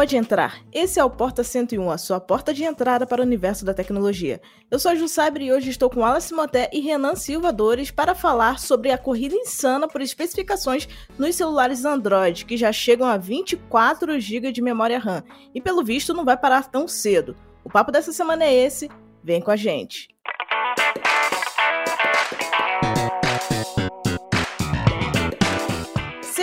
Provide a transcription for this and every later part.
pode entrar. Esse é o Porta 101, a sua porta de entrada para o universo da tecnologia. Eu sou a Ju Sabre e hoje estou com Alice Moté e Renan Silva Dores para falar sobre a corrida insana por especificações nos celulares Android, que já chegam a 24 GB de memória RAM. E pelo visto não vai parar tão cedo. O papo dessa semana é esse, vem com a gente.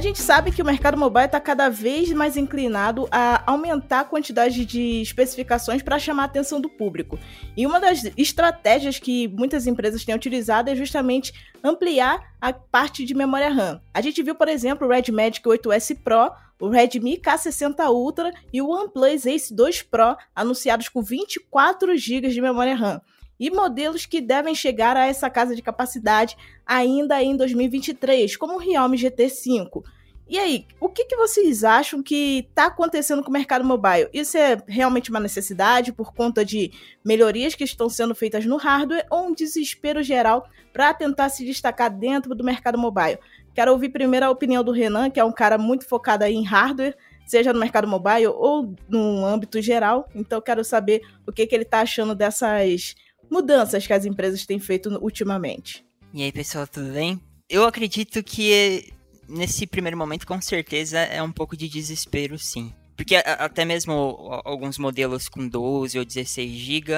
A gente sabe que o mercado mobile está cada vez mais inclinado a aumentar a quantidade de especificações para chamar a atenção do público. E uma das estratégias que muitas empresas têm utilizado é justamente ampliar a parte de memória RAM. A gente viu, por exemplo, o Red Magic 8S Pro, o Redmi K60 Ultra e o OnePlus Ace 2 Pro anunciados com 24 GB de memória RAM e modelos que devem chegar a essa casa de capacidade ainda em 2023, como o Realme GT5. E aí, o que, que vocês acham que está acontecendo com o mercado mobile? Isso é realmente uma necessidade por conta de melhorias que estão sendo feitas no hardware ou um desespero geral para tentar se destacar dentro do mercado mobile? Quero ouvir primeiro a opinião do Renan, que é um cara muito focado aí em hardware, seja no mercado mobile ou no âmbito geral. Então, quero saber o que, que ele está achando dessas mudanças que as empresas têm feito ultimamente. E aí, pessoal, tudo bem? Eu acredito que nesse primeiro momento, com certeza, é um pouco de desespero, sim. Porque até mesmo alguns modelos com 12 ou 16 GB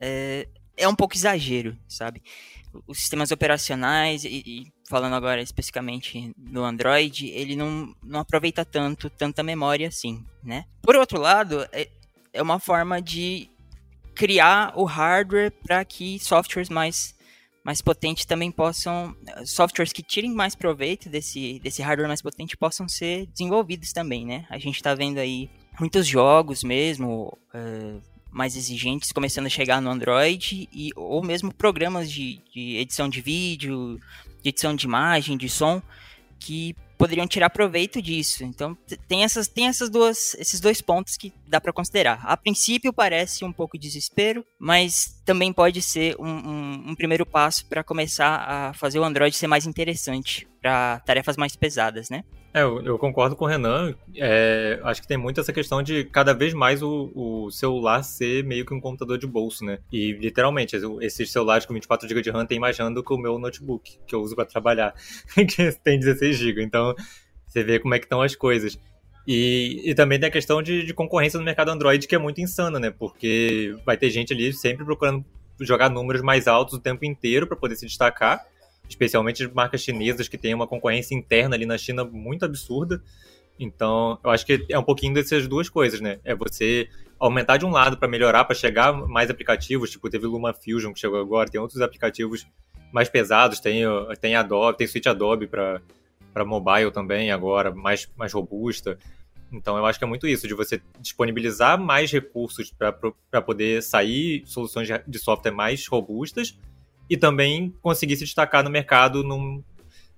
é, é um pouco exagero, sabe? Os sistemas operacionais, e, e, falando agora especificamente no Android, ele não, não aproveita tanto, tanta memória assim, né? Por outro lado, é, é uma forma de criar o hardware para que softwares mais mais potentes também possam softwares que tirem mais proveito desse desse hardware mais potente possam ser desenvolvidos também, né? A gente está vendo aí muitos jogos mesmo uh, mais exigentes começando a chegar no Android e ou mesmo programas de, de edição de vídeo, de edição de imagem, de som que poderiam tirar proveito disso. Então tem essas tem essas duas esses dois pontos que dá para considerar. A princípio parece um pouco desespero, mas também pode ser um, um, um primeiro passo para começar a fazer o Android ser mais interessante para tarefas mais pesadas, né? É, eu, eu, concordo com o Renan. É, acho que tem muito essa questão de cada vez mais o, o, celular ser meio que um computador de bolso, né? E literalmente, esses celulares com 24 GB de RAM tem mais RAM do que o meu notebook, que eu uso para trabalhar, que tem 16 GB. Então, você vê como é que estão as coisas. E, e também tem a questão de, de concorrência no mercado Android, que é muito insana, né? Porque vai ter gente ali sempre procurando jogar números mais altos o tempo inteiro para poder se destacar especialmente de marcas chinesas que têm uma concorrência interna ali na China muito absurda. Então, eu acho que é um pouquinho dessas duas coisas, né? É você aumentar de um lado para melhorar, para chegar mais aplicativos, tipo teve Luma Fusion que chegou agora, tem outros aplicativos mais pesados, tem tem Adobe, tem Suite Adobe para para mobile também agora, mais mais robusta. Então, eu acho que é muito isso, de você disponibilizar mais recursos para poder sair soluções de software mais robustas e também conseguir se destacar no mercado num,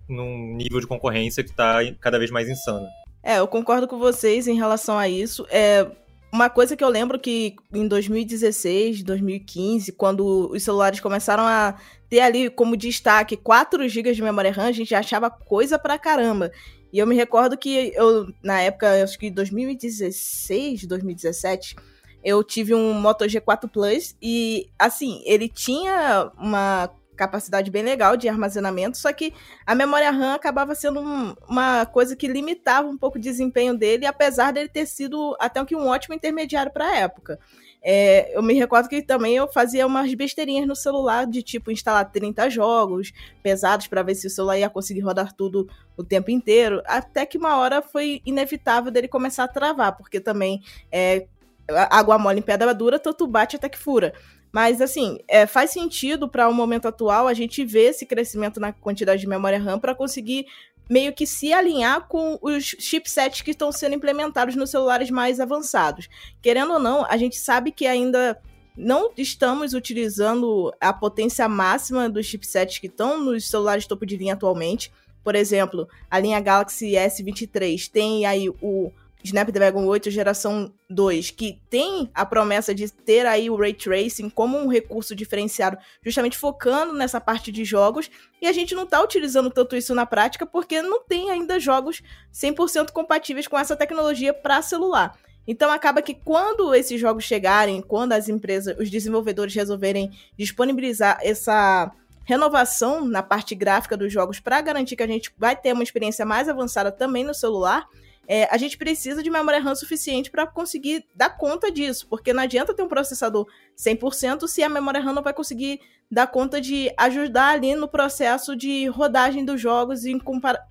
num nível de concorrência que está cada vez mais insano. É, eu concordo com vocês em relação a isso. É, uma coisa que eu lembro que em 2016, 2015, quando os celulares começaram a ter ali como destaque 4 GB de memória RAM, a gente achava coisa pra caramba. E eu me recordo que eu, na época, acho que 2016, 2017, eu tive um Moto G4 Plus e, assim, ele tinha uma capacidade bem legal de armazenamento, só que a memória RAM acabava sendo um, uma coisa que limitava um pouco o desempenho dele, apesar dele ter sido até que um ótimo intermediário para a época. É, eu me recordo que também eu fazia umas besteirinhas no celular, de tipo instalar 30 jogos pesados para ver se o celular ia conseguir rodar tudo o tempo inteiro, até que uma hora foi inevitável dele começar a travar, porque também é, água mole em pedra dura, tanto bate até que fura. Mas, assim, é, faz sentido para o momento atual a gente ver esse crescimento na quantidade de memória RAM para conseguir meio que se alinhar com os chipsets que estão sendo implementados nos celulares mais avançados. Querendo ou não, a gente sabe que ainda não estamos utilizando a potência máxima dos chipsets que estão nos celulares topo de linha atualmente. Por exemplo, a linha Galaxy S23 tem aí o Snapdragon 8 geração 2, que tem a promessa de ter aí o Ray Tracing como um recurso diferenciado, justamente focando nessa parte de jogos, e a gente não está utilizando tanto isso na prática porque não tem ainda jogos 100% compatíveis com essa tecnologia para celular. Então acaba que quando esses jogos chegarem, quando as empresas, os desenvolvedores resolverem disponibilizar essa renovação na parte gráfica dos jogos para garantir que a gente vai ter uma experiência mais avançada também no celular, é, a gente precisa de memória RAM suficiente para conseguir dar conta disso, porque não adianta ter um processador 100% se a memória RAM não vai conseguir dar conta de ajudar ali no processo de rodagem dos jogos em,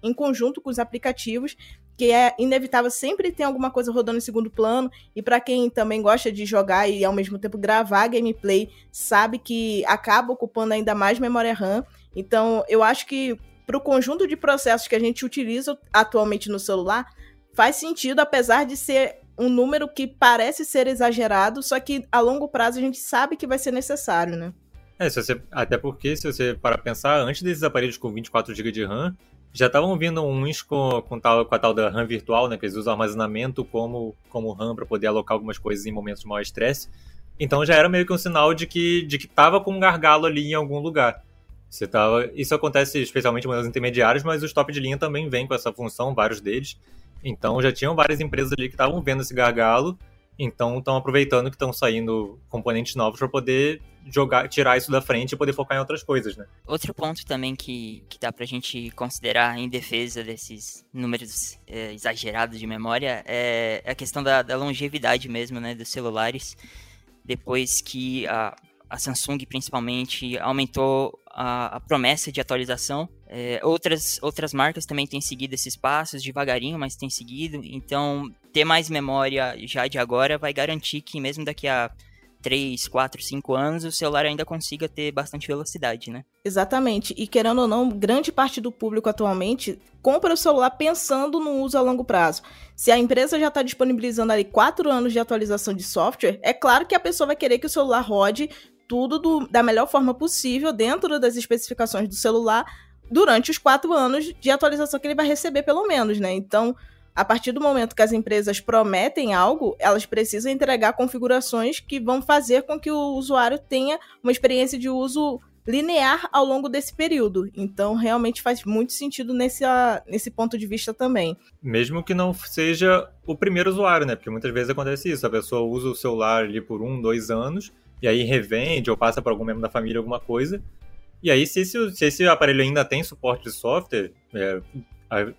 em conjunto com os aplicativos, que é inevitável sempre ter alguma coisa rodando em segundo plano, e para quem também gosta de jogar e ao mesmo tempo gravar gameplay, sabe que acaba ocupando ainda mais memória RAM. Então, eu acho que para o conjunto de processos que a gente utiliza atualmente no celular, faz sentido, apesar de ser um número que parece ser exagerado, só que a longo prazo a gente sabe que vai ser necessário, né? É, se você, até porque, se você para pensar, antes desses aparelhos com 24 GB de RAM, já estavam vindo uns com, com, tal, com a tal da RAM virtual, né? Que eles usam armazenamento como, como RAM para poder alocar algumas coisas em momentos de maior estresse. Então já era meio que um sinal de que, de que tava com um gargalo ali em algum lugar. Você tava, isso acontece especialmente modelos intermediários, mas os top de linha também vêm com essa função, vários deles. Então já tinham várias empresas ali que estavam vendo esse gargalo, então estão aproveitando que estão saindo componentes novos para poder jogar, tirar isso da frente e poder focar em outras coisas, né? Outro ponto também que, que dá pra gente considerar em defesa desses números é, exagerados de memória é a questão da, da longevidade mesmo, né, dos celulares. Depois que a, a Samsung principalmente aumentou a, a promessa de atualização. É, outras, outras marcas também têm seguido esses passos devagarinho, mas têm seguido. Então, ter mais memória já de agora vai garantir que mesmo daqui a 3, 4, 5 anos, o celular ainda consiga ter bastante velocidade, né? Exatamente. E querendo ou não, grande parte do público atualmente compra o celular pensando no uso a longo prazo. Se a empresa já está disponibilizando ali 4 anos de atualização de software, é claro que a pessoa vai querer que o celular rode tudo do, da melhor forma possível dentro das especificações do celular durante os quatro anos de atualização que ele vai receber, pelo menos, né? Então, a partir do momento que as empresas prometem algo, elas precisam entregar configurações que vão fazer com que o usuário tenha uma experiência de uso linear ao longo desse período. Então, realmente faz muito sentido nesse, nesse ponto de vista também. Mesmo que não seja o primeiro usuário, né? Porque muitas vezes acontece isso. A pessoa usa o celular ali por um, dois anos e aí revende ou passa para algum membro da família alguma coisa. E aí, se esse, se esse aparelho ainda tem suporte de software, é,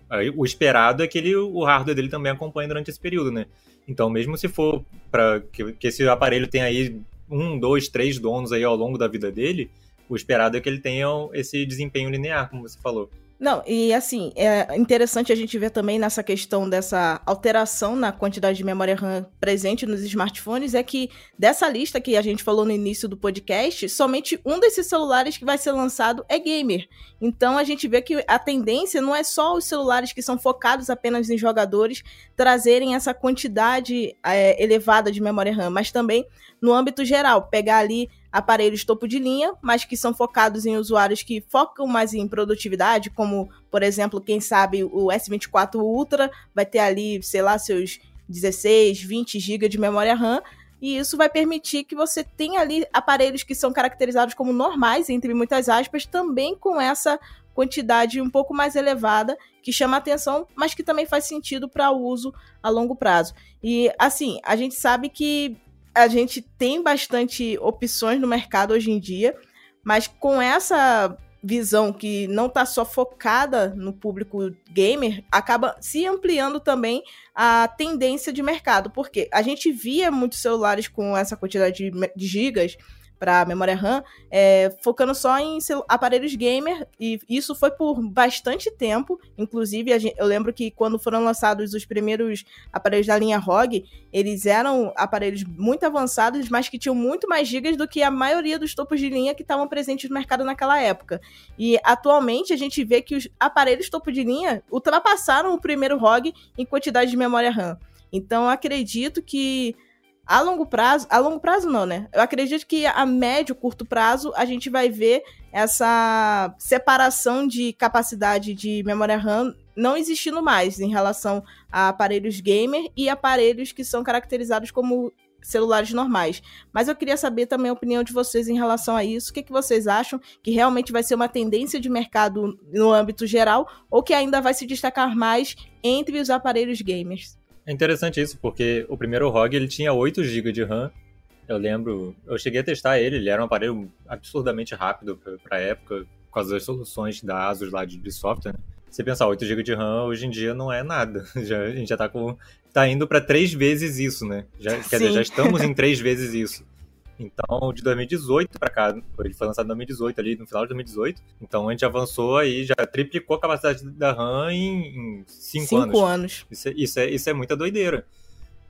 aí, o esperado é que ele, o hardware dele também acompanhe durante esse período, né? Então, mesmo se for para que, que esse aparelho tenha aí um, dois, três donos aí ao longo da vida dele, o esperado é que ele tenha esse desempenho linear, como você falou. Não, e assim, é interessante a gente ver também nessa questão dessa alteração na quantidade de memória RAM presente nos smartphones, é que dessa lista que a gente falou no início do podcast, somente um desses celulares que vai ser lançado é gamer. Então a gente vê que a tendência não é só os celulares que são focados apenas em jogadores trazerem essa quantidade é, elevada de memória RAM, mas também no âmbito geral, pegar ali aparelhos topo de linha, mas que são focados em usuários que focam mais em produtividade, como, por exemplo, quem sabe o S24 Ultra vai ter ali, sei lá, seus 16, 20 GB de memória RAM, e isso vai permitir que você tenha ali aparelhos que são caracterizados como normais, entre muitas aspas, também com essa quantidade um pouco mais elevada que chama atenção, mas que também faz sentido para uso a longo prazo. E assim, a gente sabe que a gente tem bastante opções no mercado hoje em dia, mas com essa visão que não está só focada no público gamer, acaba se ampliando também a tendência de mercado, porque a gente via muitos celulares com essa quantidade de, gigas para memória RAM, é, focando só em aparelhos gamer, e isso foi por bastante tempo. Inclusive, gente, eu lembro que quando foram lançados os primeiros aparelhos da linha ROG, eles eram aparelhos muito avançados, mas que tinham muito mais gigas do que a maioria dos topos de linha que estavam presentes no mercado naquela época. E atualmente a gente vê que os aparelhos topo de linha ultrapassaram o primeiro ROG em quantidade de memória RAM. Então, acredito que a longo prazo, a longo prazo não, né? Eu acredito que a médio, curto prazo, a gente vai ver essa separação de capacidade de memória RAM não existindo mais em relação a aparelhos gamer e aparelhos que são caracterizados como celulares normais. Mas eu queria saber também a opinião de vocês em relação a isso. O que, que vocês acham que realmente vai ser uma tendência de mercado no âmbito geral ou que ainda vai se destacar mais entre os aparelhos gamers? É interessante isso, porque o primeiro ROG ele tinha 8 GB de RAM. Eu lembro, eu cheguei a testar ele, ele era um aparelho absurdamente rápido para época, com as soluções da Asus lá de, de software. Né? Você pensar, 8 GB de RAM hoje em dia não é nada. Já, a gente já tá, com, tá indo para três vezes isso, né? Já, quer dizer, já estamos em três vezes isso. Então, de 2018 para cá, ele foi lançado em 2018, ali no final de 2018. Então, a gente avançou aí, já triplicou a capacidade da RAM em, em cinco, cinco anos. anos. Isso, é, isso, é, isso é muita doideira.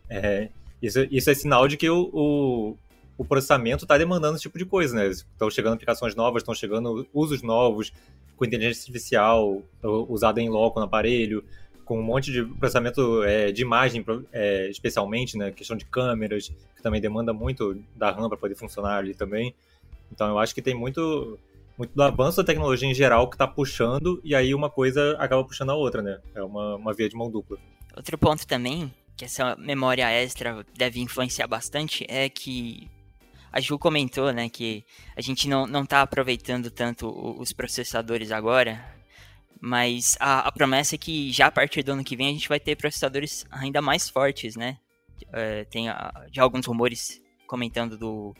É, isso, isso é sinal de que o, o, o processamento está demandando esse tipo de coisa, né? Estão chegando aplicações novas, estão chegando usos novos, com inteligência artificial usada em loco no aparelho, com um monte de processamento é, de imagem, é, especialmente, né? Questão de câmeras, que também demanda muito da RAM para poder funcionar ali também. Então eu acho que tem muito, muito do avanço da tecnologia em geral que está puxando, e aí uma coisa acaba puxando a outra, né? É uma, uma via de mão dupla. Outro ponto também, que essa memória extra deve influenciar bastante, é que a Ju comentou, né, que a gente não, não tá aproveitando tanto os processadores agora, mas a, a, promessa é que já a partir do ano que vem a gente vai ter processadores ainda mais fortes, né? É, tem já alguns rumores comentando do,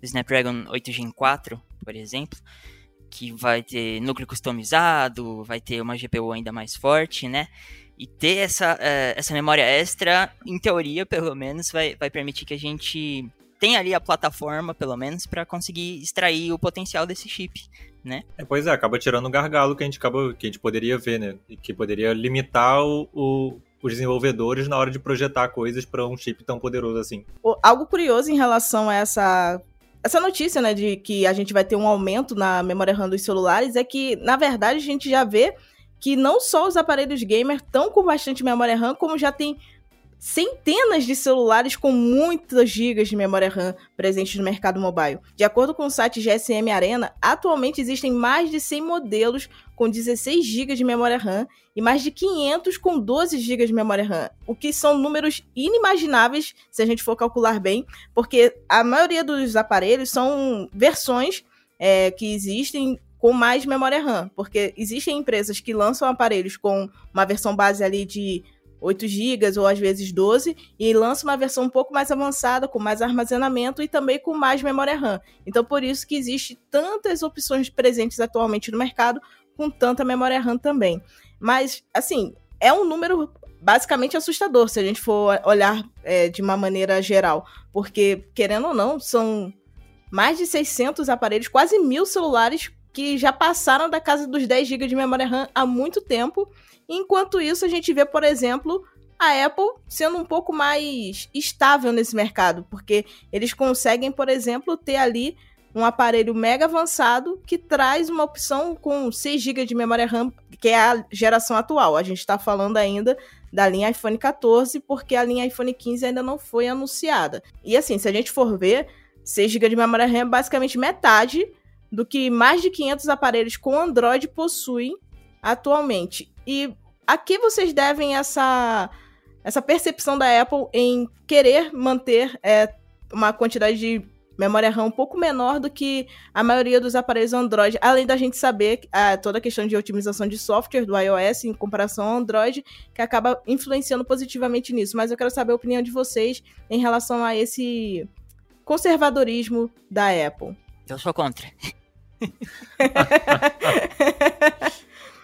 do Snapdragon 8 Gen 4, por exemplo, que vai ter núcleo customizado, vai ter uma GPU ainda mais forte, né? E ter essa, é, essa memória extra, em teoria, pelo menos, vai, vai permitir que a gente tenha ali a plataforma, pelo menos, para conseguir extrair o potencial desse chip né? É, pois é, acaba tirando o gargalo que a gente acaba, que a gente poderia ver, né? E que poderia limitar o, o os desenvolvedores na hora de projetar coisas para um chip tão poderoso assim. Algo curioso em relação a essa essa notícia, né, de que a gente vai ter um aumento na memória RAM dos celulares é que, na verdade, a gente já vê que não só os aparelhos gamer estão com bastante memória RAM, como já tem centenas de celulares com muitas gigas de memória RAM presentes no mercado mobile. De acordo com o site GSM Arena, atualmente existem mais de 100 modelos com 16 GB de memória RAM e mais de 500 com 12 GB de memória RAM, o que são números inimagináveis se a gente for calcular bem, porque a maioria dos aparelhos são versões é, que existem com mais memória RAM, porque existem empresas que lançam aparelhos com uma versão base ali de 8 GB ou às vezes 12 e lança uma versão um pouco mais avançada, com mais armazenamento e também com mais memória RAM. Então por isso que existe tantas opções presentes atualmente no mercado com tanta memória RAM também. Mas assim, é um número basicamente assustador se a gente for olhar é, de uma maneira geral, porque querendo ou não, são mais de 600 aparelhos, quase mil celulares que já passaram da casa dos 10 GB de memória RAM há muito tempo Enquanto isso, a gente vê, por exemplo, a Apple sendo um pouco mais estável nesse mercado, porque eles conseguem, por exemplo, ter ali um aparelho mega avançado que traz uma opção com 6 GB de memória RAM, que é a geração atual. A gente está falando ainda da linha iPhone 14, porque a linha iPhone 15 ainda não foi anunciada. E assim, se a gente for ver, 6 GB de memória RAM é basicamente metade do que mais de 500 aparelhos com Android possuem atualmente. E a que vocês devem essa, essa percepção da Apple em querer manter é, uma quantidade de memória RAM um pouco menor do que a maioria dos aparelhos Android, além da gente saber a, toda a questão de otimização de software do iOS em comparação ao Android, que acaba influenciando positivamente nisso. Mas eu quero saber a opinião de vocês em relação a esse conservadorismo da Apple. Eu sou contra.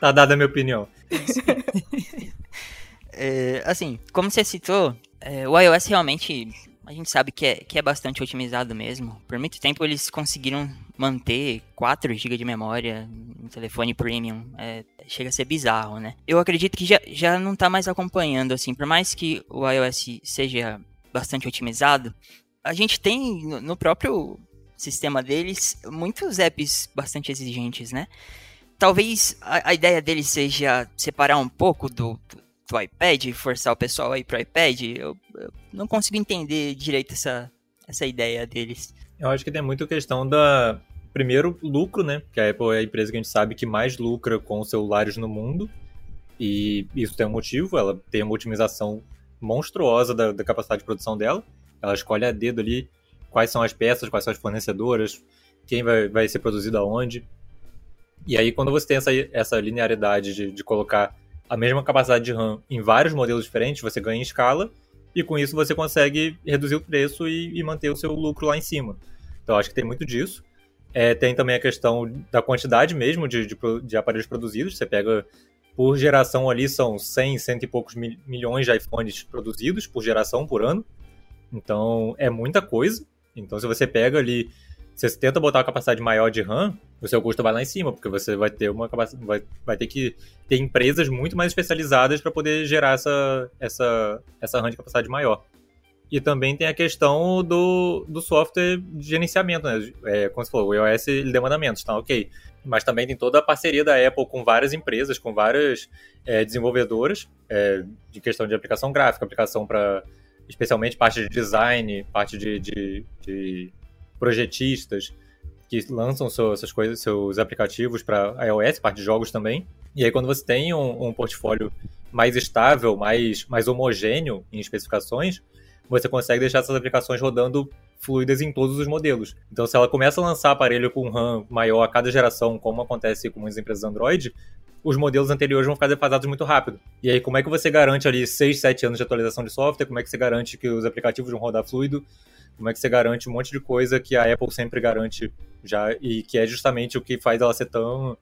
Tá dada a minha opinião. é, assim, como você citou, é, o iOS realmente a gente sabe que é, que é bastante otimizado mesmo. Por muito tempo eles conseguiram manter 4 GB de memória no telefone premium. É, chega a ser bizarro, né? Eu acredito que já, já não tá mais acompanhando, assim. Por mais que o iOS seja bastante otimizado, a gente tem no próprio sistema deles muitos apps bastante exigentes, né? Talvez a, a ideia deles seja separar um pouco do, do iPad, forçar o pessoal aí pro iPad, eu, eu, não consigo entender direito essa, essa ideia deles. Eu acho que tem muito questão da. Primeiro, lucro, né? Que a Apple é a empresa que a gente sabe que mais lucra com celulares no mundo. E isso tem um motivo, ela tem uma otimização monstruosa da, da capacidade de produção dela. Ela escolhe a dedo ali quais são as peças, quais são as fornecedoras, quem vai, vai ser produzido aonde. E aí, quando você tem essa, essa linearidade de, de colocar a mesma capacidade de RAM em vários modelos diferentes, você ganha em escala e com isso você consegue reduzir o preço e, e manter o seu lucro lá em cima. Então acho que tem muito disso. É, tem também a questão da quantidade mesmo de, de, de, aparelhos produzidos. Você pega por geração ali, são 100, cento e poucos mil, milhões de iPhones produzidos por geração, por ano. Então é muita coisa. Então se você pega ali você tenta botar uma capacidade maior de RAM, o seu custo vai lá em cima, porque você vai ter uma capacidade, vai, vai ter que ter empresas muito mais especializadas para poder gerar essa, essa, essa RAM de capacidade maior. E também tem a questão do, do software de gerenciamento, né? É, como você falou, o iOS ele demanda menos, tá ok. Mas também tem toda a parceria da Apple com várias empresas, com várias é, desenvolvedoras, é, de questão de aplicação gráfica, aplicação para especialmente parte de design, parte de, de, de projetistas que lançam essas coisas, seus aplicativos para iOS, parte de jogos também. E aí quando você tem um, um, portfólio mais estável, mais, mais homogêneo em especificações, você consegue deixar essas aplicações rodando fluidas em todos os modelos. Então, se ela começa a lançar aparelho com RAM maior a cada geração, como acontece com as empresas Android, os modelos anteriores vão ficar defasados muito rápido. E aí, como é que você garante ali 6, 7 anos de atualização de software? Como é que você garante que os aplicativos vão rodar fluido? Como é que você garante um monte de coisa que a Apple sempre garante já e que é justamente o que faz ela ser tão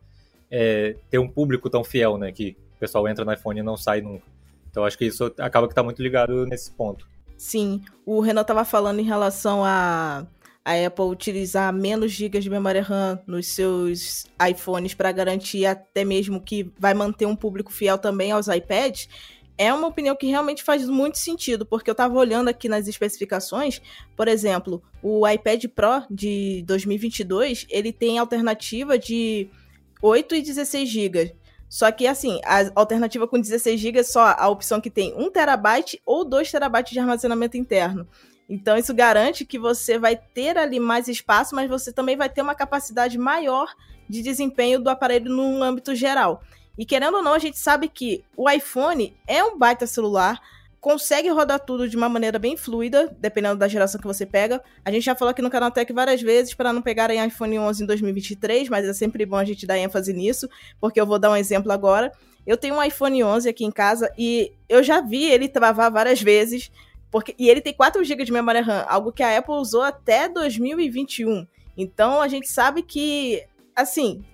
é, ter um público tão fiel, né? Que o pessoal entra no iPhone e não sai nunca. Então acho que isso acaba que está muito ligado nesse ponto. Sim, o Renan estava falando em relação a a Apple utilizar menos gigas de memória RAM nos seus iPhones para garantir até mesmo que vai manter um público fiel também aos iPads é uma opinião que realmente faz muito sentido, porque eu estava olhando aqui nas especificações, por exemplo, o iPad Pro de 2022, ele tem alternativa de 8 e 16 GB. Só que, assim, a alternativa com 16 GB é só a opção que tem 1 terabyte ou 2 terabytes de armazenamento interno. Então, isso garante que você vai ter ali mais espaço, mas você também vai ter uma capacidade maior de desempenho do aparelho no âmbito geral. E querendo ou não, a gente sabe que o iPhone é um baita celular, consegue rodar tudo de uma maneira bem fluida, dependendo da geração que você pega. A gente já falou aqui no canal Tech várias vezes para não pegarem iPhone 11 em 2023, mas é sempre bom a gente dar ênfase nisso, porque eu vou dar um exemplo agora. Eu tenho um iPhone 11 aqui em casa e eu já vi ele travar várias vezes, porque e ele tem 4 GB de memória RAM, algo que a Apple usou até 2021. Então a gente sabe que assim,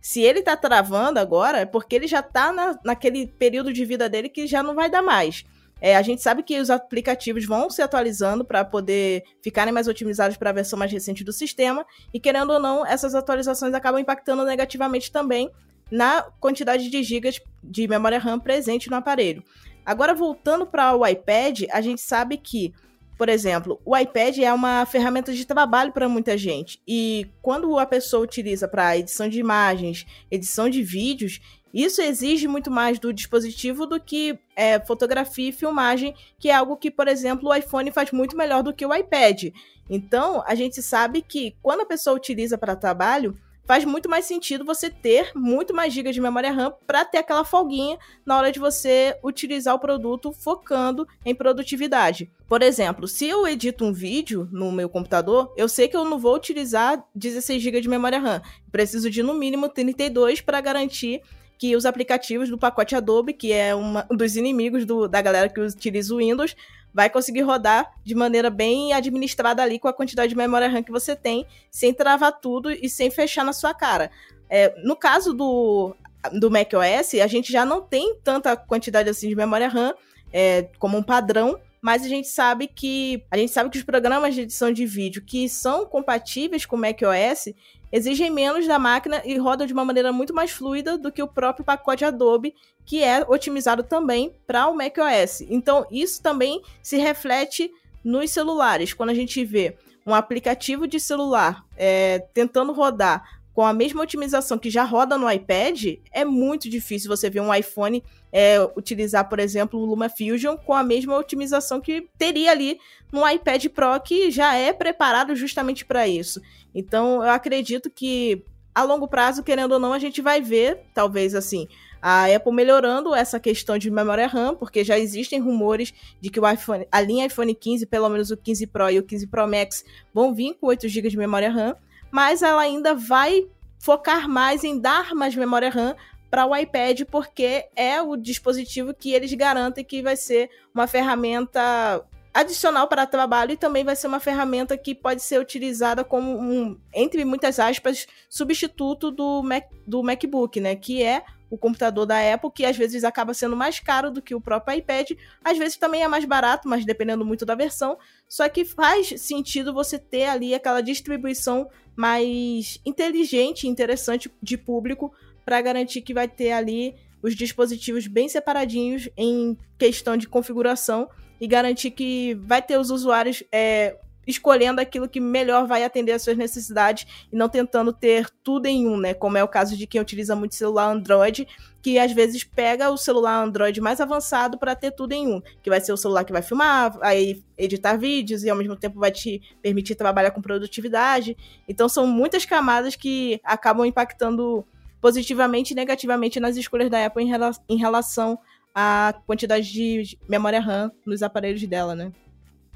se ele tá travando agora, é porque ele já tá na, naquele período de vida dele que já não vai dar mais. É, a gente sabe que os aplicativos vão se atualizando para poder ficarem mais otimizados para a versão mais recente do sistema, e querendo ou não, essas atualizações acabam impactando negativamente também na quantidade de gigas de memória RAM presente no aparelho. Agora, voltando para o iPad, a gente sabe que por exemplo, o iPad é uma ferramenta de trabalho para muita gente. E quando a pessoa utiliza para edição de imagens, edição de vídeos, isso exige muito mais do dispositivo do que é, fotografia e filmagem, que é algo que, por exemplo, o iPhone faz muito melhor do que o iPad. Então, a gente sabe que quando a pessoa utiliza para trabalho, faz muito mais sentido você ter muito mais gigas de memória RAM para ter aquela folguinha na hora de você utilizar o produto focando em produtividade. Por exemplo, se eu edito um vídeo no meu computador, eu sei que eu não vou utilizar 16 GB de memória RAM. Preciso de no mínimo 32 para garantir que os aplicativos do pacote Adobe, que é um dos inimigos do, da galera que utiliza o Windows, vai conseguir rodar de maneira bem administrada ali com a quantidade de memória RAM que você tem, sem travar tudo e sem fechar na sua cara. É, no caso do, do macOS, a gente já não tem tanta quantidade assim de memória RAM é, como um padrão, mas a gente sabe que a gente sabe que os programas de edição de vídeo que são compatíveis com o macOS exigem menos da máquina e rodam de uma maneira muito mais fluida do que o próprio pacote Adobe, que é otimizado também para o macOS. Então, isso também se reflete nos celulares. Quando a gente vê um aplicativo de celular é, tentando rodar com a mesma otimização que já roda no iPad, é muito difícil você ver um iPhone é, utilizar, por exemplo, o LumaFusion com a mesma otimização que teria ali no iPad Pro, que já é preparado justamente para isso. Então, eu acredito que a longo prazo, querendo ou não, a gente vai ver, talvez assim, a Apple melhorando essa questão de memória RAM, porque já existem rumores de que o iPhone, a linha iPhone 15, pelo menos o 15 Pro e o 15 Pro Max, vão vir com 8 GB de memória RAM mas ela ainda vai focar mais em dar mais memória RAM para o iPad, porque é o dispositivo que eles garantem que vai ser uma ferramenta adicional para trabalho e também vai ser uma ferramenta que pode ser utilizada como um, entre muitas aspas, substituto do, Mac, do MacBook, né? Que é o computador da Apple, que às vezes acaba sendo mais caro do que o próprio iPad, às vezes também é mais barato, mas dependendo muito da versão. Só que faz sentido você ter ali aquela distribuição mais inteligente e interessante de público para garantir que vai ter ali os dispositivos bem separadinhos em questão de configuração e garantir que vai ter os usuários é, escolhendo aquilo que melhor vai atender às suas necessidades e não tentando ter tudo em um, né? Como é o caso de quem utiliza muito celular Android, que às vezes pega o celular Android mais avançado para ter tudo em um, que vai ser o celular que vai filmar, aí editar vídeos e ao mesmo tempo vai te permitir trabalhar com produtividade. Então são muitas camadas que acabam impactando positivamente e negativamente nas escolhas da Apple em relação à quantidade de memória RAM nos aparelhos dela, né?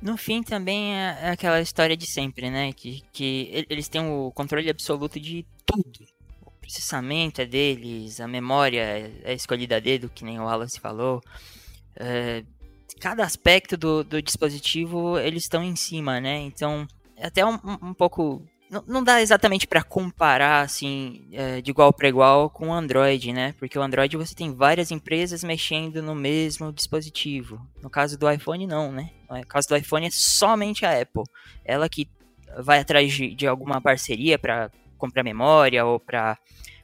No fim, também é, é aquela história de sempre, né? Que, que eles têm o controle absoluto de tudo. O processamento é deles, a memória é, é escolhida a dedo, que nem o Wallace falou. É, cada aspecto do, do dispositivo eles estão em cima, né? Então, é até um, um pouco não, não dá exatamente para comparar assim é, de igual para igual com o Android, né? Porque o Android você tem várias empresas mexendo no mesmo dispositivo. No caso do iPhone não, né? No caso do iPhone é somente a Apple, ela que vai atrás de, de alguma parceria para comprar memória ou para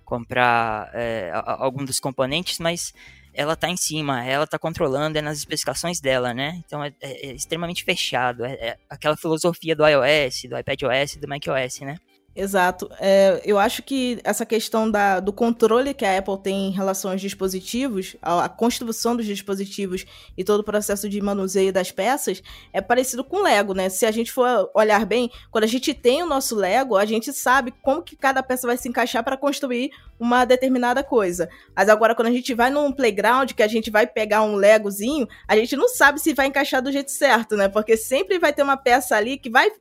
comprar é, algum dos componentes, mas ela tá em cima, ela tá controlando, é nas especificações dela, né? Então é, é, é extremamente fechado. É, é, aquela filosofia do iOS, do iPadOS do macOS, né? Exato. É, eu acho que essa questão da, do controle que a Apple tem em relação aos dispositivos, a, a, construção dos dispositivos e todo o processo de manuseio das peças, é parecido com Lego, né? Se a gente for olhar bem, quando a gente tem o nosso Lego, a gente sabe como que cada peça vai se encaixar para construir uma determinada coisa. Mas agora, quando a gente vai num playground, que a gente vai pegar um Legozinho, a gente não sabe se vai encaixar do jeito certo, né? Porque sempre vai ter uma peça ali que vai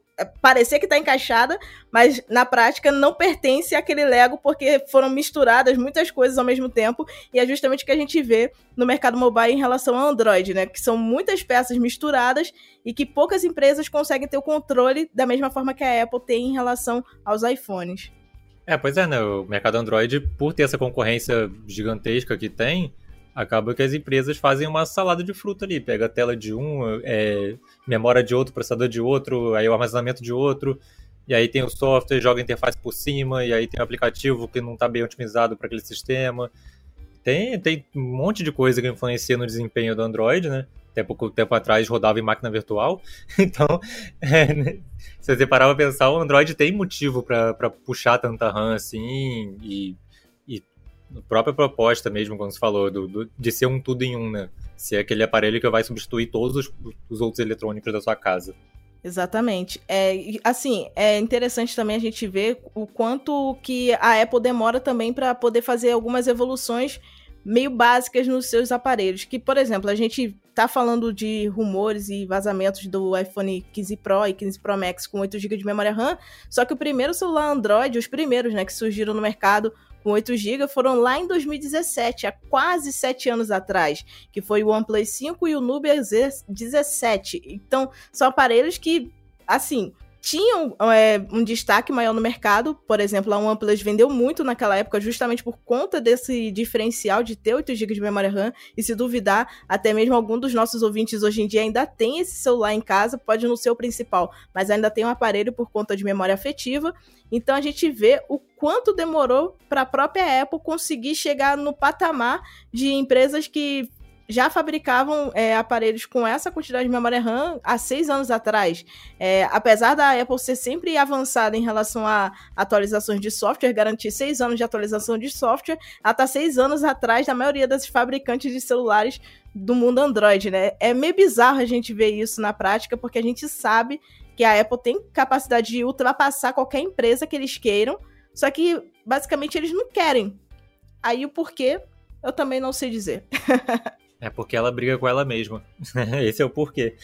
parecer que está encaixada, mas na prática não pertence àquele Lego porque foram misturadas muitas coisas ao mesmo tempo e é justamente o que a gente vê no mercado mobile em relação ao Android, né? Que são muitas peças misturadas e que poucas empresas conseguem ter o controle da mesma forma que a Apple tem em relação aos iPhones. É, pois é, né? O mercado Android, por ter essa concorrência gigantesca que tem, acaba que as empresas fazem uma salada de fruta ali. Pega a tela de um, é, memória de outro, processador de outro, aí o armazenamento de outro, e aí tem o software, joga a interface por cima, e aí tem o aplicativo que não está bem otimizado para aquele sistema. Tem, tem um monte de coisa que influencia no desempenho do Android, né? Até pouco tempo atrás rodava em máquina virtual. Então, é, né? se você parar para pensar, o Android tem motivo para puxar tanta RAM assim, e a própria proposta mesmo, quando você falou, do, do, de ser um tudo em um, né? Ser aquele aparelho que vai substituir todos os, os outros eletrônicos da sua casa. Exatamente. É, assim, é interessante também a gente ver o quanto que a Apple demora também para poder fazer algumas evoluções meio básicas nos seus aparelhos. Que, por exemplo, a gente tá falando de rumores e vazamentos do iPhone 15 Pro e 15 Pro Max com 8 GB de memória RAM, só que o primeiro celular Android, os primeiros, né, que surgiram no mercado com 8 GB foram lá em 2017, há quase 7 anos atrás, que foi o OnePlus 5 e o Nubia Z17. Então, são aparelhos que, assim, tinham é, um destaque maior no mercado. Por exemplo, a OnePlus vendeu muito naquela época, justamente por conta desse diferencial de ter 8 GB de memória RAM. E se duvidar, até mesmo algum dos nossos ouvintes hoje em dia ainda tem esse celular em casa, pode não ser o principal, mas ainda tem um aparelho por conta de memória afetiva. Então a gente vê o quanto demorou para a própria Apple conseguir chegar no patamar de empresas que já fabricavam é, aparelhos com essa quantidade de memória RAM há seis anos atrás. É, apesar da Apple ser sempre avançada em relação a atualizações de software, garantir seis anos de atualização de software, ela está seis anos atrás da maioria das fabricantes de celulares do mundo Android, né? É meio bizarro a gente ver isso na prática, porque a gente sabe que a Apple tem capacidade de ultrapassar qualquer empresa que eles queiram, só que basicamente eles não querem. Aí o porquê eu também não sei dizer. É porque ela briga com ela mesma. Esse é o porquê.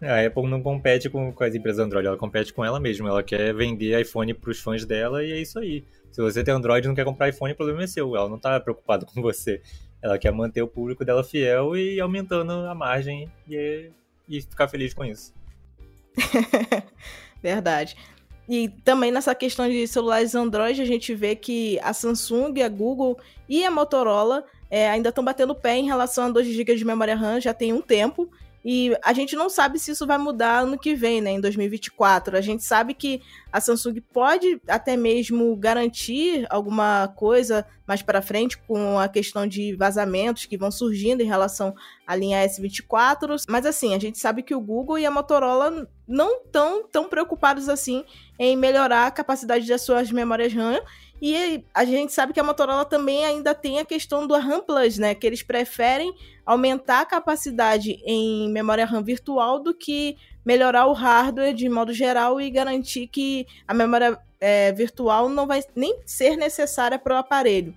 A Apple não compete com, com as empresas Android, ela compete com ela mesma. Ela quer vender iPhone para os fãs dela e é isso aí. Se você tem Android e não quer comprar iPhone, o problema é seu. Ela não está preocupada com você. Ela quer manter o público dela fiel e aumentando a margem e, e ficar feliz com isso. Verdade. E também nessa questão de celulares Android, a gente vê que a Samsung, a Google e a Motorola é, ainda estão batendo pé em relação a 2 GB de memória RAM já tem um tempo. E a gente não sabe se isso vai mudar no que vem, né, em 2024. A gente sabe que a Samsung pode até mesmo garantir alguma coisa mais para frente com a questão de vazamentos que vão surgindo em relação à linha S24, mas assim, a gente sabe que o Google e a Motorola não estão tão preocupados assim em melhorar a capacidade das suas memórias RAM e a gente sabe que a Motorola também ainda tem a questão do RAM Plus, né? Que eles preferem aumentar a capacidade em memória RAM virtual do que melhorar o hardware de modo geral e garantir que a memória é, virtual não vai nem ser necessária para o aparelho.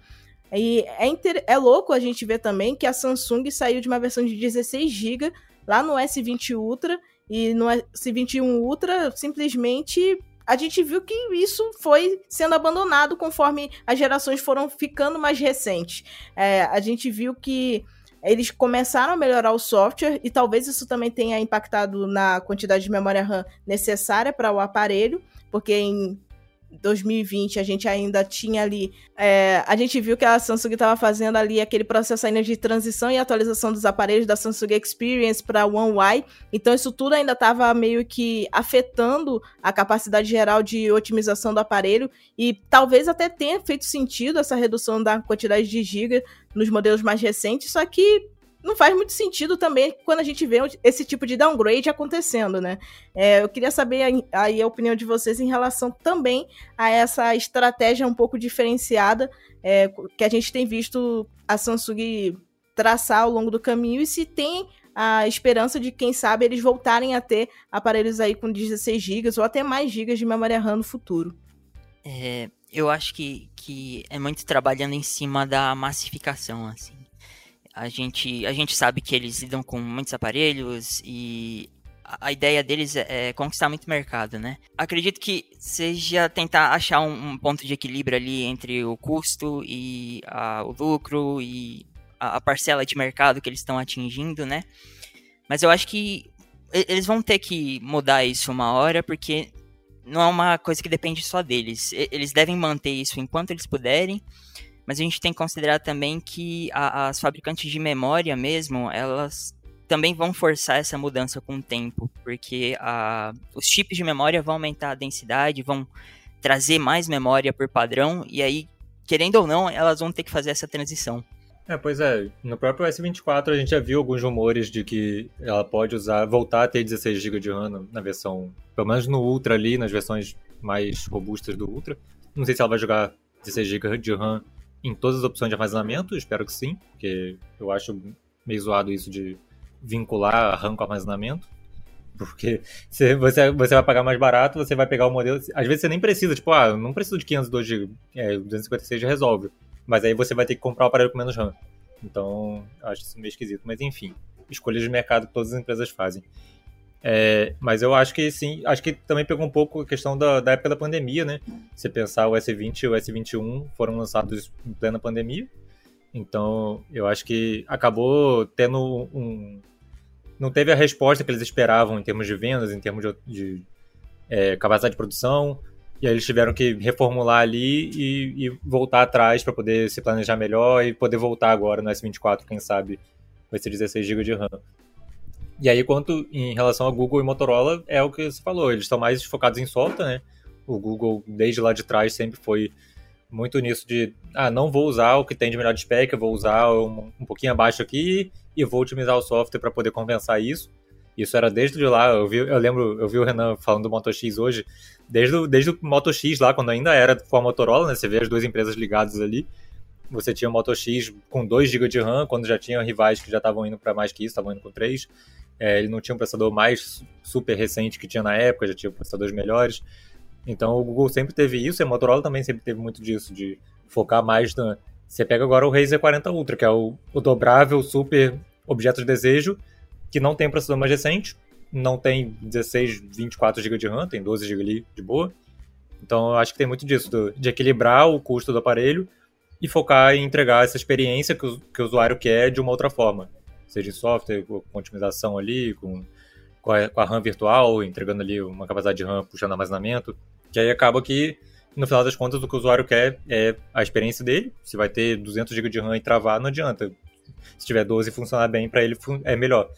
E é, inter... é louco a gente ver também que a Samsung saiu de uma versão de 16 GB lá no S20 Ultra e no S21 Ultra simplesmente a gente viu que isso foi sendo abandonado conforme as gerações foram ficando mais recentes. É, a gente viu que eles começaram a melhorar o software e talvez isso também tenha impactado na quantidade de memória RAM necessária para o aparelho, porque em 2020 a gente ainda tinha ali. É, a gente viu que a Samsung estava fazendo ali aquele processo ainda de transição e atualização dos aparelhos da Samsung Experience para One UI. Então isso tudo ainda estava meio que afetando a capacidade geral de otimização do aparelho. E talvez até tenha feito sentido essa redução da quantidade de giga nos modelos mais recentes, só que não faz muito sentido também quando a gente vê esse tipo de downgrade acontecendo, né? É, eu queria saber aí a opinião de vocês em relação também a essa estratégia um pouco diferenciada é, que a gente tem visto a Samsung traçar ao longo do caminho e se tem a esperança de, quem sabe, eles voltarem a ter aparelhos aí com 16 GB ou até mais gigas de memória RAM no futuro. É, eu acho que, que é muito trabalhando em cima da massificação, assim. A gente, a gente sabe que eles lidam com muitos aparelhos e a ideia deles é, é conquistar muito mercado, né? Acredito que seja tentar achar um, um ponto de equilíbrio ali entre o custo e a, o lucro e a, a, parcela de mercado que eles estão atingindo, né? Mas eu acho que eles vão ter que mudar isso uma hora, porque não é uma coisa que depende só deles. Eles devem manter isso enquanto eles puderem mas a gente tem que considerar também que a, as fabricantes de memória mesmo, elas também vão forçar essa mudança com o tempo, porque a, os chips de memória vão aumentar a densidade, vão trazer mais memória por padrão, e aí, querendo ou não, elas vão ter que fazer essa transição. É, pois é, no próprio S24 a gente já viu alguns rumores de que ela pode usar, voltar a ter 16 GB de RAM na versão, pelo menos no Ultra ali, nas versões mais robustas do Ultra. Não sei se ela vai jogar 16 GB de RAM em todas as opções de armazenamento, espero que sim, porque eu acho meio zoado isso de vincular a RAM com armazenamento. Porque você, você vai pagar mais barato, você vai pegar o modelo. Às vezes você nem precisa, tipo, ah, não preciso de 512 GB, é, 256 já resolve. Mas aí você vai ter que comprar o aparelho com menos RAM. Então, acho isso meio esquisito. Mas enfim, escolhas de mercado que todas as empresas fazem. É, mas eu acho que sim, acho que também pegou um pouco a questão da, da época da pandemia, né? Se pensar o S20 e o S21 foram lançados em plena pandemia. Então, eu acho que acabou tendo um. Não teve a resposta que eles esperavam em termos de vendas, em termos de, de é, capacidade de produção, e aí eles tiveram que reformular ali e, e voltar atrás para poder se planejar melhor e poder voltar agora no S24, quem sabe vai ser 16 GB de RAM. E aí, quanto em relação a Google e Motorola, é o que você falou, eles estão mais focados em software, né? O Google, desde lá de trás, sempre foi muito nisso de, ah, não vou usar o que tem de melhor de spec, eu vou usar um, um pouquinho abaixo aqui e vou otimizar o software para poder compensar isso. Isso era desde lá, eu, vi, eu lembro, eu vi o Renan falando do Moto X hoje, desde o, desde o Moto X lá, quando ainda era com a Motorola, né? Você vê as duas empresas ligadas ali. Você tinha o Moto X com 2 GB de RAM, quando já tinha rivais que já estavam indo para mais que isso, estavam indo com 3. É, ele não tinha um processador mais super recente que tinha na época, já tinha processadores melhores. Então o Google sempre teve isso, e a Motorola também sempre teve muito disso, de focar mais na. Você pega agora o Razer 40 Ultra, que é o, o dobrável super objeto de desejo, que não tem processador mais recente, não tem 16, 24 GB de RAM, tem 12 GB ali de boa. Então eu acho que tem muito disso, do, de equilibrar o custo do aparelho e focar em entregar essa experiência que o, que o usuário quer de uma outra forma. Seja em software, com otimização ali, com, com, a, com a RAM virtual, entregando ali uma capacidade de RAM puxando armazenamento. Que aí acaba que, no final das contas, o que o usuário quer é a experiência dele. Se vai ter 200 GB de RAM e travar, não adianta. Se tiver 12 e funcionar bem, para ele é melhor.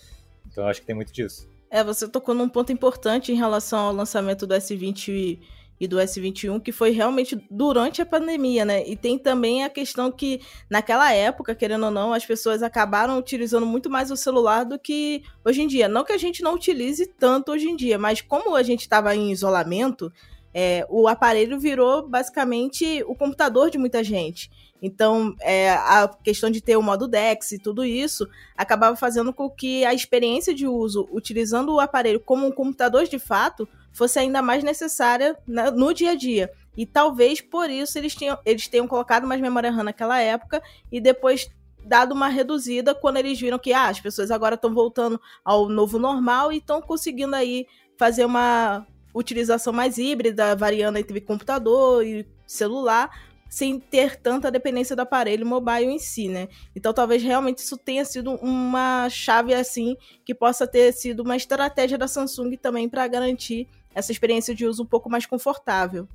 Então acho que tem muito disso. É, você tocou num ponto importante em relação ao lançamento do S20 e do S21, que foi realmente durante a pandemia, né? E tem também a questão que, naquela época, querendo ou não, as pessoas acabaram utilizando muito mais o celular do que hoje em dia. Não que a gente não utilize tanto hoje em dia, mas como a gente estava em isolamento, é, o aparelho virou basicamente o computador de muita gente. Então, é, a questão de ter o modo DeX e tudo isso acabava fazendo com que a experiência de uso, utilizando o aparelho como um computador de fato, fosse ainda mais necessária no dia a dia. E talvez por isso eles, tinham, eles tenham colocado mais memória RAM naquela época e depois dado uma reduzida quando eles viram que ah, as pessoas agora estão voltando ao novo normal e estão conseguindo aí fazer uma utilização mais híbrida, variando entre computador e celular, sem ter tanta dependência do aparelho mobile em si, né? Então talvez realmente isso tenha sido uma chave assim que possa ter sido uma estratégia da Samsung também para garantir essa experiência de uso um pouco mais confortável.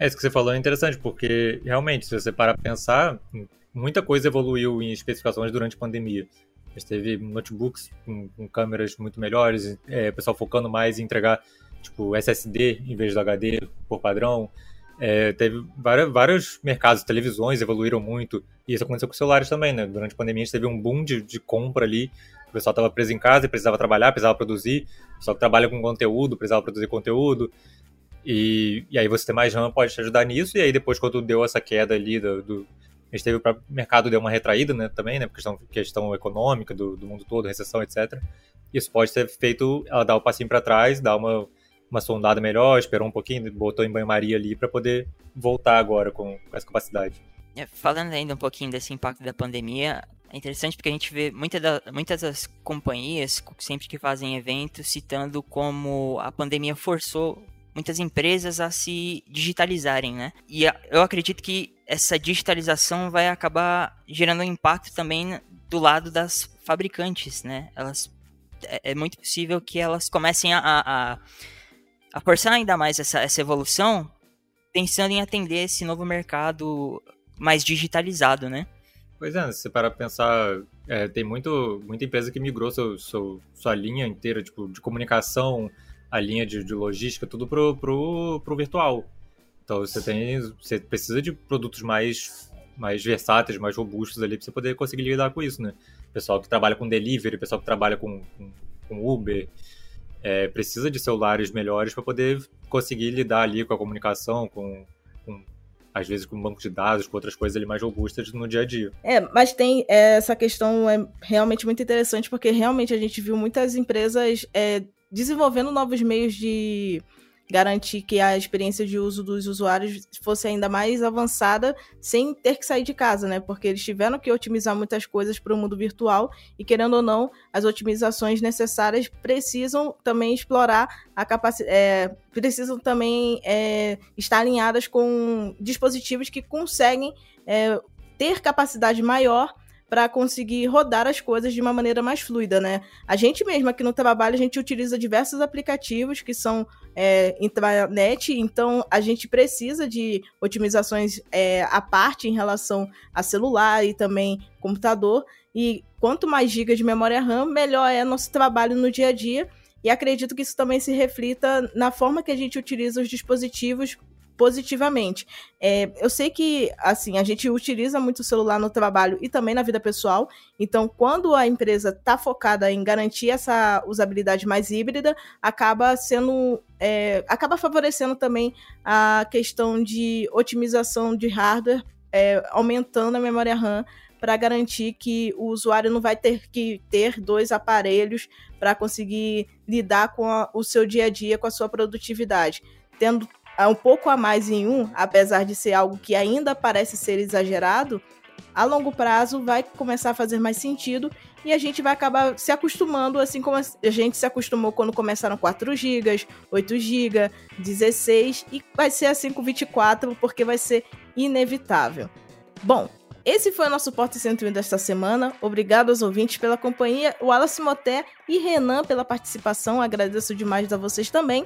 É isso que você falou é interessante, porque realmente, se você parar para pensar, muita coisa evoluiu em especificações durante a pandemia. A gente teve notebooks com, com câmeras muito melhores, é, pessoal focando mais em entregar tipo SSD em vez do HD por padrão. É, teve várias, vários mercados, televisões evoluíram muito, e isso aconteceu com celulares também, né? Durante a pandemia a gente teve um boom de, de compra ali, o pessoal estava preso em casa precisava trabalhar, precisava produzir, o pessoal que trabalha com conteúdo precisava produzir conteúdo, e, e aí você ter mais RAM pode te ajudar nisso, e aí depois quando deu essa queda ali do, do a gente teve o mercado deu uma retraída, né, também, né, por questão, questão econômica do, do mundo todo, recessão, etc. Isso pode ter feito ela dar um passinho para trás, dar uma uma sondada melhor, esperou um pouquinho, botou em banho-maria ali para poder voltar agora com, com essa capacidade. É, falando ainda um pouquinho desse impacto da pandemia, é interessante porque a gente vê muita da, muitas das companhias, sempre que fazem eventos, citando como a pandemia forçou muitas empresas a se digitalizarem, né? E eu acredito que essa digitalização vai acabar gerando um impacto também do lado das fabricantes, né? Elas é, é muito possível que elas comecem a, a a forçar ainda mais essa, essa evolução, pensando em atender esse novo mercado mais digitalizado, né? Pois é, se parar pra pensar, é, tem muito, muita empresa que migrou seu, seu, sua linha inteira tipo, de comunicação, a linha de, de logística, tudo pro, pro, pro virtual. Então você tem. Você precisa de produtos mais, mais versáteis, mais robustos ali para você poder conseguir lidar com isso, né? Pessoal que trabalha com delivery, pessoal que trabalha com, com, com Uber, é, precisa de celulares melhores para poder conseguir lidar ali com a comunicação, com, com às vezes com banco de dados, com outras coisas ali mais robustas no dia a dia. É, mas tem é, essa questão é realmente muito interessante porque realmente a gente viu muitas empresas é, desenvolvendo novos meios de garantir que a experiência de uso dos usuários fosse ainda mais avançada sem ter que sair de casa, né? Porque eles tiveram que otimizar muitas coisas para o mundo virtual e, querendo ou não, as otimizações necessárias precisam também explorar a capacidade. É, precisam também é, estar alinhadas com dispositivos que conseguem é, ter capacidade maior para conseguir rodar as coisas de uma maneira mais fluida, né? A gente mesmo aqui no trabalho, a gente utiliza diversos aplicativos que são é, intranet, então a gente precisa de otimizações é, à parte em relação a celular e também computador, e quanto mais gigas de memória RAM, melhor é nosso trabalho no dia a dia, e acredito que isso também se reflita na forma que a gente utiliza os dispositivos positivamente. É, eu sei que, assim, a gente utiliza muito o celular no trabalho e também na vida pessoal. Então, quando a empresa está focada em garantir essa usabilidade mais híbrida, acaba sendo, é, acaba favorecendo também a questão de otimização de hardware, é, aumentando a memória RAM para garantir que o usuário não vai ter que ter dois aparelhos para conseguir lidar com a, o seu dia a dia, com a sua produtividade. Tendo um pouco a mais em um, apesar de ser algo que ainda parece ser exagerado, a longo prazo vai começar a fazer mais sentido e a gente vai acabar se acostumando, assim como a gente se acostumou quando começaram 4 GB, 8 GB, 16 e vai ser assim com 24 porque vai ser inevitável. Bom, esse foi o nosso Porta 101 desta semana. Obrigado aos ouvintes pela companhia, o Wallace Moté e Renan pela participação. Agradeço demais a vocês também.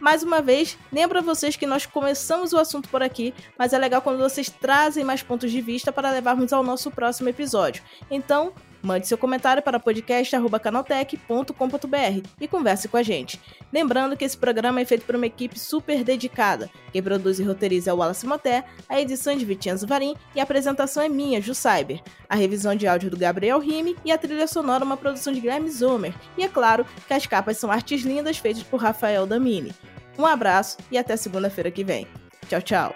Mais uma vez, lembro a vocês que nós começamos o assunto por aqui, mas é legal quando vocês trazem mais pontos de vista para levarmos ao nosso próximo episódio. Então, mande seu comentário para podcast.canaltech.com.br e converse com a gente. Lembrando que esse programa é feito por uma equipe super dedicada. Quem produz e roteiriza é o Wallace Moté, a edição é de Vitinho Varim e a apresentação é minha, Ju Cyber. A revisão de áudio do Gabriel Rime e a trilha sonora é uma produção de Guilherme Zomer. E é claro que as capas são artes lindas feitas por Rafael Damini. Um abraço e até segunda-feira que vem. Tchau, tchau.